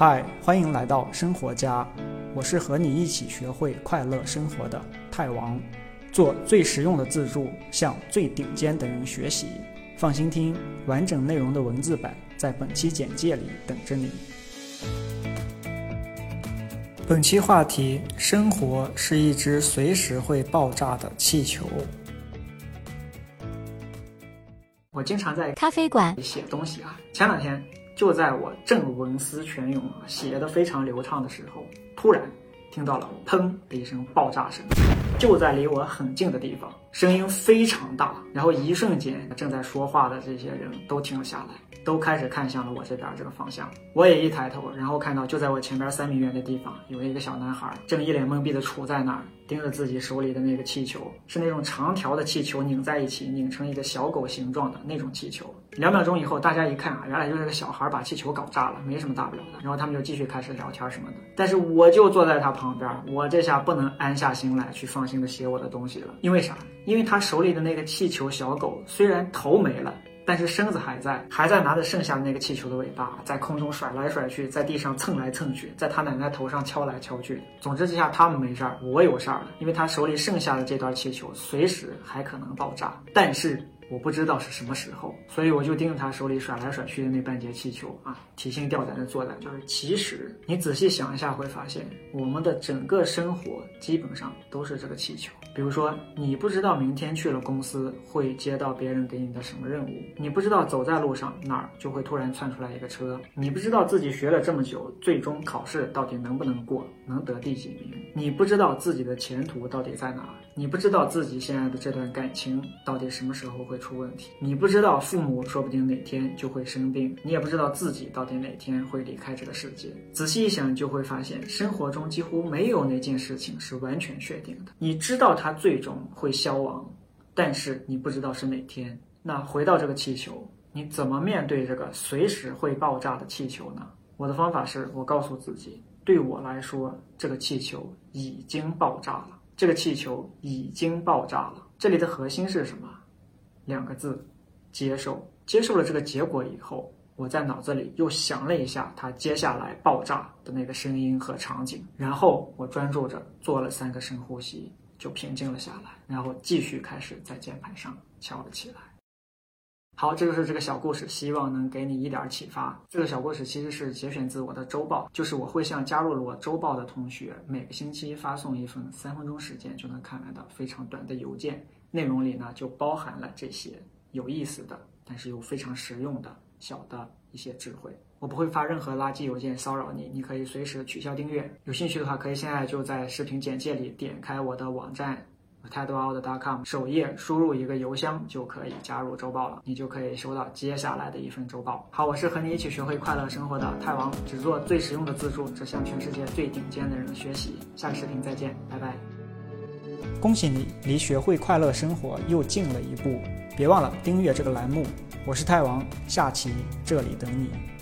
嗨，欢迎来到生活家，我是和你一起学会快乐生活的泰王，做最实用的自助，向最顶尖的人学习。放心听，完整内容的文字版在本期简介里等着你。本期话题：生活是一只随时会爆炸的气球。我经常在咖啡馆写东西啊，前两天。就在我正文思泉涌，写的非常流畅的时候，突然听到了“砰”的一声爆炸声，就在离我很近的地方，声音非常大，然后一瞬间，正在说话的这些人都停了下来。都开始看向了我这边这个方向，我也一抬头，然后看到就在我前边三米远的地方，有一个小男孩正一脸懵逼的杵在那儿，盯着自己手里的那个气球，是那种长条的气球，拧在一起，拧成一个小狗形状的那种气球。两秒钟以后，大家一看啊，原来就是个小孩把气球搞炸了，没什么大不了的。然后他们就继续开始聊天什么的。但是我就坐在他旁边，我这下不能安下心来去放心的写我的东西了，因为啥？因为他手里的那个气球小狗虽然头没了。但是身子还在，还在拿着剩下的那个气球的尾巴，在空中甩来甩去，在地上蹭来蹭去，在他奶奶头上敲来敲去。总之，这下他们没事儿，我有事儿了，因为他手里剩下的这段气球随时还可能爆炸。但是。我不知道是什么时候，所以我就盯着他手里甩来甩去的那半截气球啊，提心吊胆的坐在。就是其实你仔细想一下，会发现我们的整个生活基本上都是这个气球。比如说，你不知道明天去了公司会接到别人给你的什么任务，你不知道走在路上哪儿就会突然窜出来一个车，你不知道自己学了这么久，最终考试到底能不能过，能得第几名，你不知道自己的前途到底在哪，你不知道自己现在的这段感情到底什么时候会。出问题，你不知道父母说不定哪天就会生病，你也不知道自己到底哪天会离开这个世界。仔细一想，就会发现生活中几乎没有哪件事情是完全确定的。你知道它最终会消亡，但是你不知道是哪天。那回到这个气球，你怎么面对这个随时会爆炸的气球呢？我的方法是我告诉自己，对我来说，这个气球已经爆炸了，这个气球已经爆炸了。这里的核心是什么？两个字，接受。接受了这个结果以后，我在脑子里又想了一下它接下来爆炸的那个声音和场景，然后我专注着做了三个深呼吸，就平静了下来，然后继续开始在键盘上敲了起来。好，这就是这个小故事，希望能给你一点启发。这个小故事其实是节选自我的周报，就是我会向加入了我周报的同学每个星期发送一份三分钟时间就能看完的非常短的邮件。内容里呢，就包含了这些有意思的，但是又非常实用的小的一些智慧。我不会发任何垃圾邮件骚扰你，你可以随时取消订阅。有兴趣的话，可以现在就在视频简介里点开我的网站 t e d w o r l d c o m 首页，输入一个邮箱就可以加入周报了，你就可以收到接下来的一份周报。好，我是和你一起学会快乐生活的泰王，只做最实用的自助，只向全世界最顶尖的人学习。下个视频再见，拜拜。恭喜你，离学会快乐生活又近了一步。别忘了订阅这个栏目，我是泰王，下期这里等你。